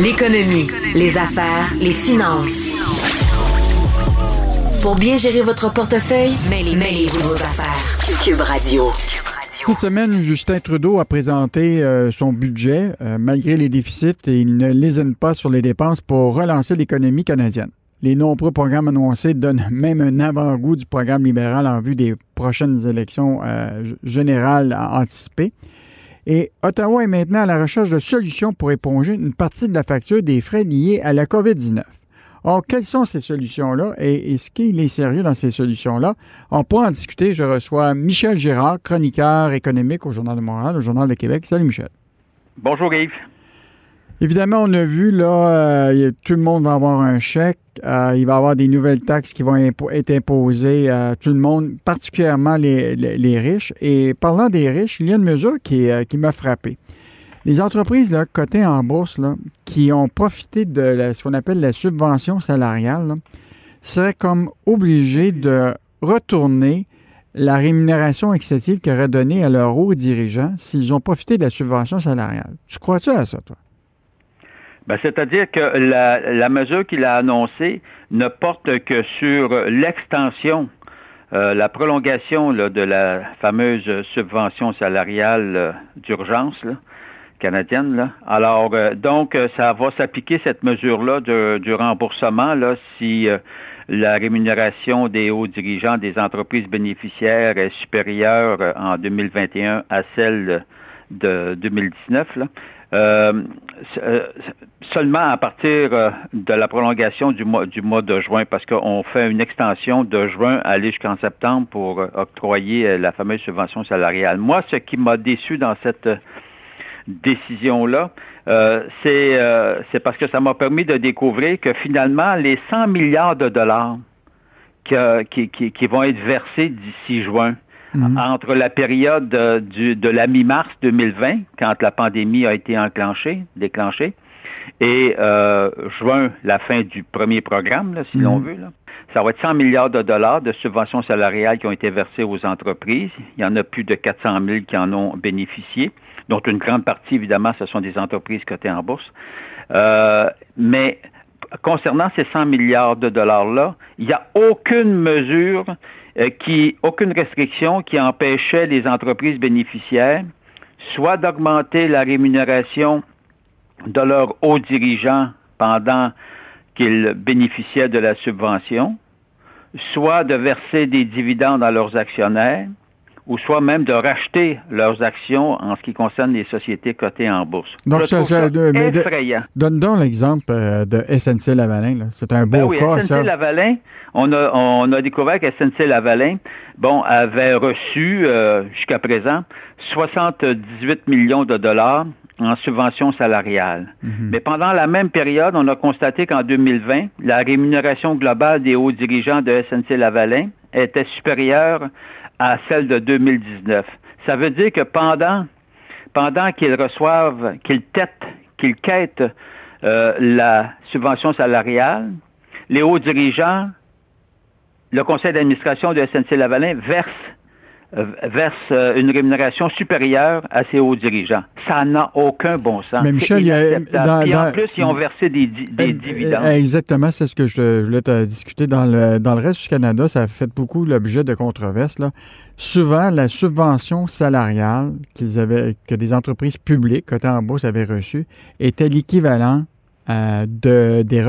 L'économie, les affaires, les finances. Pour bien gérer votre portefeuille, mêlez-vous vos affaires. Cube Radio. Cette semaine, Justin Trudeau a présenté euh, son budget. Euh, malgré les déficits, et il ne lésine pas sur les dépenses pour relancer l'économie canadienne. Les nombreux programmes annoncés donnent même un avant-goût du programme libéral en vue des prochaines élections euh, générales anticipées. Et Ottawa est maintenant à la recherche de solutions pour éponger une partie de la facture des frais liés à la COVID-19. Or, quelles sont ces solutions-là et est-ce qu'il est sérieux dans ces solutions-là? On peut en discuter. Je reçois Michel Girard, chroniqueur économique au Journal de Montréal, au Journal de Québec. Salut Michel. Bonjour Yves. Évidemment, on a vu, là, euh, tout le monde va avoir un chèque. Euh, il va y avoir des nouvelles taxes qui vont être imposées à tout le monde, particulièrement les, riches. Et parlant des riches, il y a une mesure qui, euh, qui m'a frappé. Les entreprises là, cotées en bourse là, qui ont profité de ce qu'on appelle la subvention salariale seraient comme obligées de retourner la rémunération excessive qu'ils auraient donnée à leurs hauts dirigeants s'ils ont profité de la subvention salariale. Tu crois-tu à ça, toi? Ben, c'est-à-dire que la, mesure qu'il a annoncée ne porte que sur l'extension, euh, la prolongation de la fameuse subvention salariale euh, d'urgence canadienne. Là. Alors, euh, donc, ça va s'appliquer cette mesure-là du remboursement là, si la rémunération des hauts dirigeants des entreprises bénéficiaires est supérieure en 2021 à celle de 2019. Là. Euh, euh, seulement à partir euh, de la prolongation du mois, de juin, parce qu'on fait une extension de juin à aller jusqu'en septembre pour octroyer la fameuse subvention salariale. Moi, ce qui m'a déçu dans cette décision-là, c'est parce que ça m'a permis de découvrir que finalement, les 100 milliards de dollars qui vont être versés d'ici juin, Mhm. entre la période de la mi-mars 2020, quand la pandémie a été enclenchée, déclenchée, et euh, juin, la fin du premier programme, si l'on mhm. veut. Ça va être 100 milliards de dollars de subventions salariales qui ont été versées aux entreprises. Il y en a plus de 400 000 qui en ont bénéficié, dont une grande partie, évidemment, ce sont des entreprises cotées en bourse. Euh, mais concernant ces 100 milliards de dollars-là, il n'y a aucune mesure euh, qui, aucune restriction qui empêchait les entreprises bénéficiaires soit d'augmenter la rémunération de leurs hauts dirigeants pendant qu'ils bénéficiaient de la subvention, soit de verser des dividendes à leurs actionnaires, ou soit même de racheter leurs actions en ce qui concerne les sociétés cotées en bourse. Donc, c'est effrayant. donne donc l'exemple euh, de SNC Lavalin. C'est un beau ben oui, cas, SNC Lavalin, on a, on a découvert que SNC Lavalin, bon, avait reçu euh, jusqu'à présent 78 millions de dollars en subvention salariale. Mhm. Mais pendant la même période, on a constaté qu'en 2020, la rémunération globale des hauts dirigeants de SNC Lavalin était supérieure à celle de 2019. Ça veut dire que pendant, pendant qu'ils reçoivent, qu'ils têtent, qu'ils quêtent euh, la subvention salariale, les hauts dirigeants, le conseil d'administration de SNC-Lavalin verse verse euh, une rémunération supérieure à ses hauts dirigeants. Ça n'a aucun bon sens. Mais Michel, il y a, en plus, ils ont versé des, des dividendes. Exactement, c'est ce que je voulais te discuter. Dans le, dans le reste du Canada, ça a fait beaucoup l'objet de controverses. Là souvent, la subvention salariale qu'ils avaient, que des entreprises publiques cotées en bourse avaient reçue était l'équivalent euh, de, des,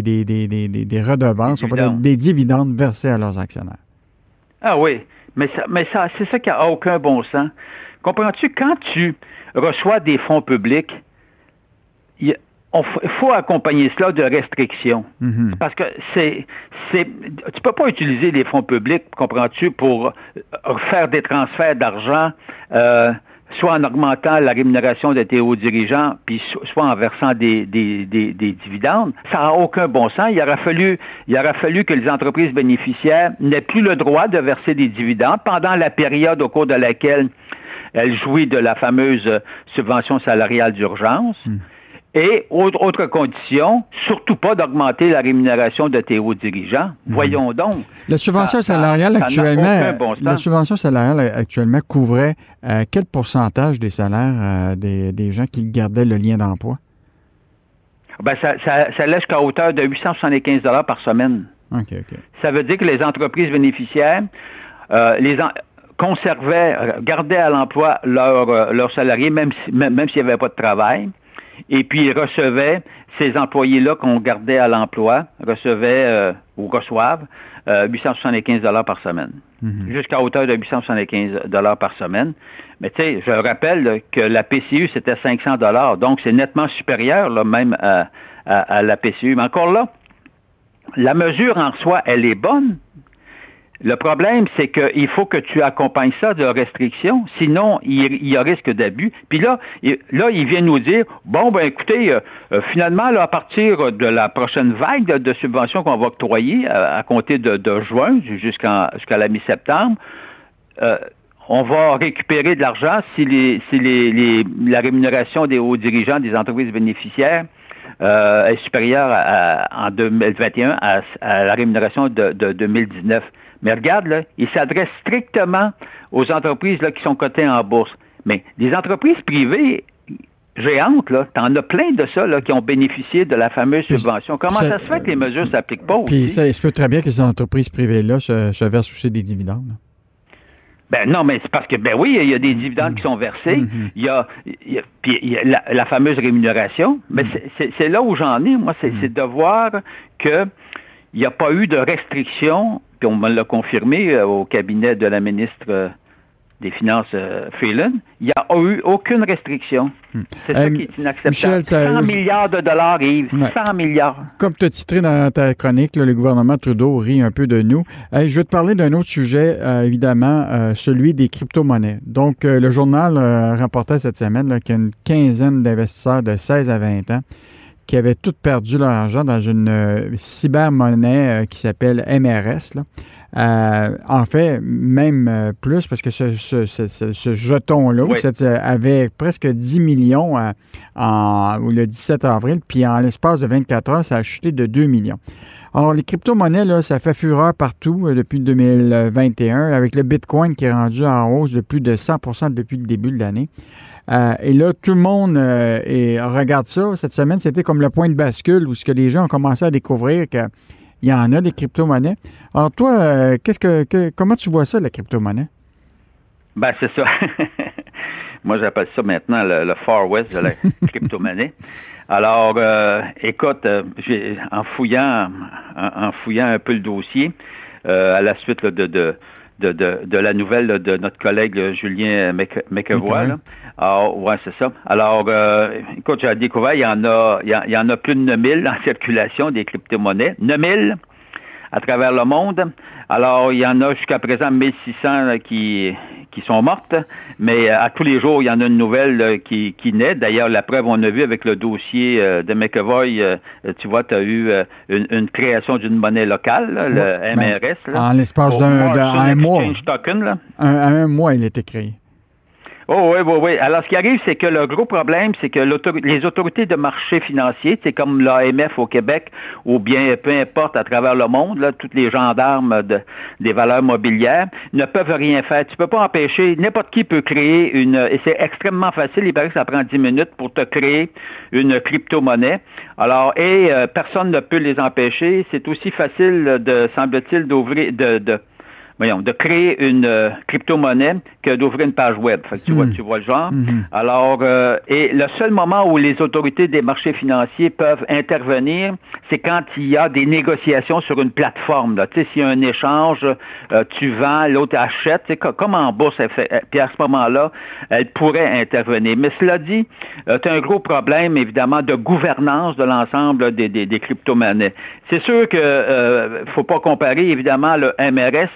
des, des, des, redevances, des dividendes versés à leurs actionnaires. Ah oui, mais, ça, mais ça, c'est ça qui n'a aucun bon sens. Comprends-tu, quand tu reçois des fonds publics, il faut accompagner cela de restrictions. Mm-hmm. Parce que c'est, c'est, tu peux pas utiliser les fonds publics, comprends-tu, pour euh, faire des transferts d'argent, euh, soit en augmentant la rémunération de tes hauts dirigeants, puis soit en versant des, des, des, des dividendes. Ça n'a aucun bon sens. Il aurait fallu, il aurait fallu que les entreprises bénéficiaires n'aient plus le droit de verser des dividendes pendant la période au cours de laquelle elles jouissent de la fameuse subvention salariale d'urgence. Mm. Et autre, condition, surtout pas d'augmenter la rémunération de tes hauts dirigeants. Mhm. Voyons donc. La subvention salariale actuellement, la subvention salariale actuellement couvrait euh, quel pourcentage des salaires euh, des, gens qui gardaient le lien d'emploi? Ben, ça, ça, laisse qu'à hauteur de 875 par semaine. Ça veut dire que les entreprises bénéficiaires euh, les conservaient, gardaient à l'emploi leurs leur salariés, même s'il même, n'y avait pas de travail, et puis ils recevaient ces employés-là qu'on gardait à l'emploi, recevaient euh, ou reçoivent 875 euh, par semaine. Mhm. Jusqu'à hauteur de 875 par semaine. Mais tu sais, je rappelle que la PCU, c'était 500 donc c'est nettement supérieur là, même à, à la PCU. Mais encore là, la mesure en soi, elle est bonne. Le problème, c'est qu'il faut que tu accompagnes ça de restrictions, sinon il, y a risque d'abus. Puis là, là, il vient nous dire, bon, ben écoutez, euh, euh, finalement, à partir de la prochaine vague de, subventions qu'on va octroyer à, compter de, juin jusqu'à la mi-septembre, euh, on va récupérer de l'argent si, la rémunération des hauts dirigeants des entreprises bénéficiaires euh, est supérieure en 2021 à, la rémunération de, 2019. Mais regarde, là, il s'adresse strictement aux entreprises là, qui sont cotées en bourse. Mais les entreprises privées géantes, là, t'en as plein de ça là, qui ont bénéficié de la fameuse subvention. Comment ça, se fait que les mesures ne s'appliquent pas aussi? Puis ça, il se peut très bien que ces entreprises privées-là se, versent aussi des dividendes. Ben non, mais c'est parce que, ben oui, il y a des dividendes qui sont versés. Mm-hmm. Il y a, puis il y a la, fameuse rémunération. Mais mm-hmm. c'est là où j'en ai, moi, c'est mm-hmm. de voir qu'il n'y a pas eu de restriction, puis on me l'a confirmé euh, au cabinet de la ministre euh, des Finances euh, Freeland, il n'y a eu aucune restriction. Hmm. C'est ça qui est inacceptable. 100 milliards de dollars, Yves. 100 milliards. Comme tu as titré dans ta chronique, le gouvernement Trudeau rit un peu de nous. je vais te parler d'un autre sujet, euh, évidemment, euh, celui des crypto-monnaies. Donc, le journal rapportait cette semaine qu'il y a une quinzaine d'investisseurs de 16 à 20 ans qui avaient tout perdu leur argent dans une cybermonnaie qui s'appelle MRS. Là. Euh, en fait, même euh, plus, parce que ce, jeton-là euh, avait presque 10 millions en, le 17 avril, puis en l'espace de 24 heures, ça a chuté de 2 millions. Alors, les crypto-monnaies, là, ça fait fureur partout depuis 2021, avec le Bitcoin qui est rendu en hausse de plus de 100% depuis le début de l'année. Et là, tout le monde regarde ça. Cette semaine, c'était comme le point de bascule où ce que les gens ont commencé à découvrir que il y en a des crypto-monnaies. Alors toi, euh, qu'est-ce que, comment tu vois ça, la crypto-monnaie? Ben, c'est ça. Moi, j'appelle ça maintenant le, Far West de la crypto-monnaie. Alors, euh, écoute, euh, en fouillant, en, fouillant un peu le dossier, à la suite de, de, de, de, la nouvelle de notre collègue Julien McEvoy, ah, ouais, c'est ça. Alors, euh, écoute, j'ai découvert, il y en a, il y, en a plus de 9000 en circulation des crypto-monnaies. 9000 à travers le monde. Alors, il y en a jusqu'à présent 1600 qui, qui sont mortes, mais euh, à tous les jours, il y en a une nouvelle euh, qui, qui naît. D'ailleurs, la preuve, on a vu avec le dossier de McEvoy, tu vois, tu as eu une, création d'une monnaie locale, le MRS. Ben, en l'espace d'un mois. un mois, il a été créé. Oh oui, oui, oui. Alors, ce qui arrive, c'est que le gros problème, c'est que les autorités de marché financier, c'est comme l'AMF au Québec, ou bien peu importe à travers le monde, là, toutes les gendarmes de, des valeurs mobilières, ne peuvent rien faire. Tu peux pas empêcher, n'importe qui peut créer une, et c'est extrêmement facile, il paraît que ça prend 10 minutes pour te créer une crypto-monnaie. Alors, et euh, personne ne peut les empêcher. C'est aussi facile de, semble-t-il, d'ouvrir, de voyons, de créer une euh, crypto-monnaie que d'ouvrir une page web. tu, vois, hmm. tu vois le genre. Hmm. Alors, euh, et le seul moment où les autorités des marchés financiers peuvent intervenir, c'est quand il y a des négociations sur une plateforme. Tu sais, s'il y a un échange, euh, tu vends, l'autre achète, c'est comme en bourse, elle fait, puis à ce moment-là, elle pourrait intervenir. Mais cela dit, tu as un gros problème, évidemment, de gouvernance de l'ensemble des, des, des crypto-monnaies. C'est sûr que euh, faut pas comparer évidemment le MRS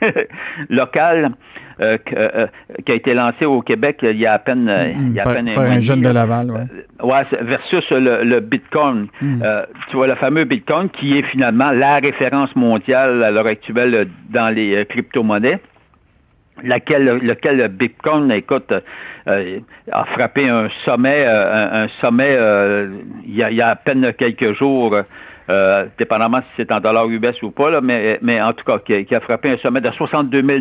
local euh, euh, qui a été lancé au Québec il y a à peine, il y a à peine un, jeune de Laval, ouais. versus le, Bitcoin. Hmm. tu vois le fameux Bitcoin qui est finalement la référence mondiale à l'heure actuelle dans les crypto-monnaies laquelle, lequel le Bitcoin, écoute, a frappé un sommet, un, sommet il, y a, il, y a, à peine quelques jours euh, dépendamment si c'est en dollars US ou pas, là, mais, mais en tout cas, qui, a frappé un sommet de 62 000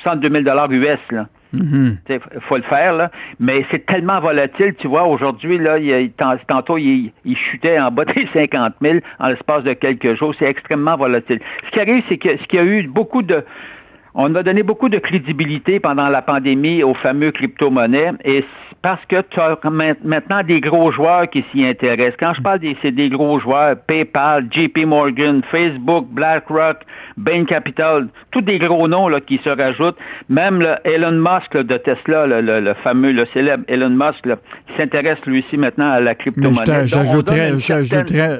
62 000 US. Là. Il faut le faire, là. Mais c'est tellement volatile, tu vois, aujourd'hui, là, il, tantôt, il, il, chutait en bas des 50 000 en l'espace de quelques jours. C'est extrêmement volatile. Ce qui arrive, c'est que ce qu'il y a eu beaucoup de on a donné beaucoup de crédibilité pendant la pandémie aux fameux crypto-monnaies et parce que tu as maintenant des gros joueurs qui s'y intéressent. Quand je parle des, c'est des gros joueurs, PayPal, JP Morgan, Facebook, BlackRock, Bain Capital, tous des gros noms là, qui se rajoutent. Même le Elon Musk de Tesla, le, fameux, le célèbre Elon Musk, qui s'intéresse lui aussi maintenant à la crypto-monnaie.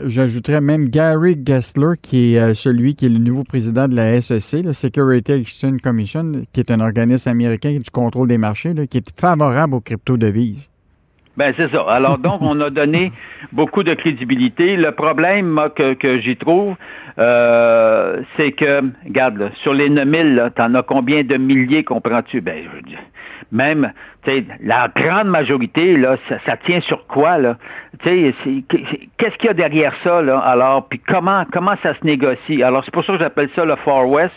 J'ajouterais, même Gary Gessler, qui est euh, celui qui est le nouveau président de la SEC, le Security Exchange Commission, qui est un organisme américain du contrôle des marchés, qui est favorable aux crypto-devises. Ben c'est ça. Alors donc, on a donné beaucoup de crédibilité. Le problème que, que j'y trouve, euh, c'est que, regarde, sur les 9000, t'en as combien de milliers, comprends-tu? Ben, je, même, la grande majorité, là, ça, tient sur quoi, là? Qu'est-ce qu'il y a derrière ça, là? Alors, puis comment, comment ça se négocie? Alors, c'est pour ça que j'appelle ça le Far West,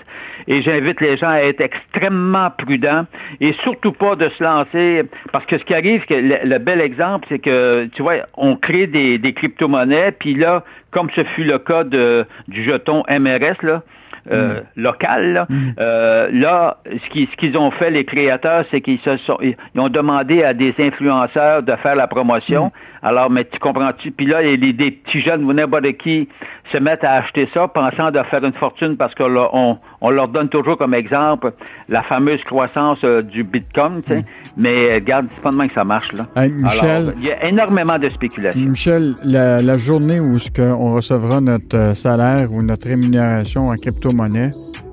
et j'invite les gens à être extrêmement prudents, et surtout pas de se lancer, parce que ce qui arrive, que le, bel exemple, c'est que, tu vois, on crée des, crypto-monnaies, puis là, comme ce fut le cas du jeton MRS, là, euh, mm. local. Là, mm. euh, là ce qu'ils ont fait, les créateurs, c'est qu'ils se sont, ils ont demandé à des influenceurs de faire la promotion. Mm. Alors, mais tu comprends-tu? Puis là, a des petits jeunes ou n'importe qui se mettent à acheter ça, pensant de faire une fortune parce qu'on on leur donne toujours comme exemple la fameuse croissance euh, du Bitcoin, tu sais. Mais regarde, c'est pas demain que ça marche, là. Michel, il y a énormément de spéculation. Michel, la, journée où on recevra notre salaire ou notre rémunération en crypto monnaie,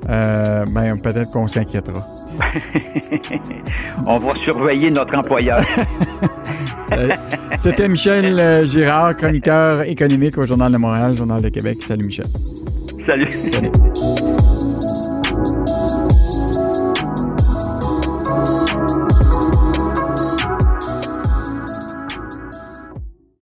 euh, ben, peut-être qu'on s'inquiétera. On va surveiller notre employeur. Euh, c'était Michel euh, Girard, chroniqueur économique au Journal de Montréal, Journal de Québec. Salut Michel. Salut.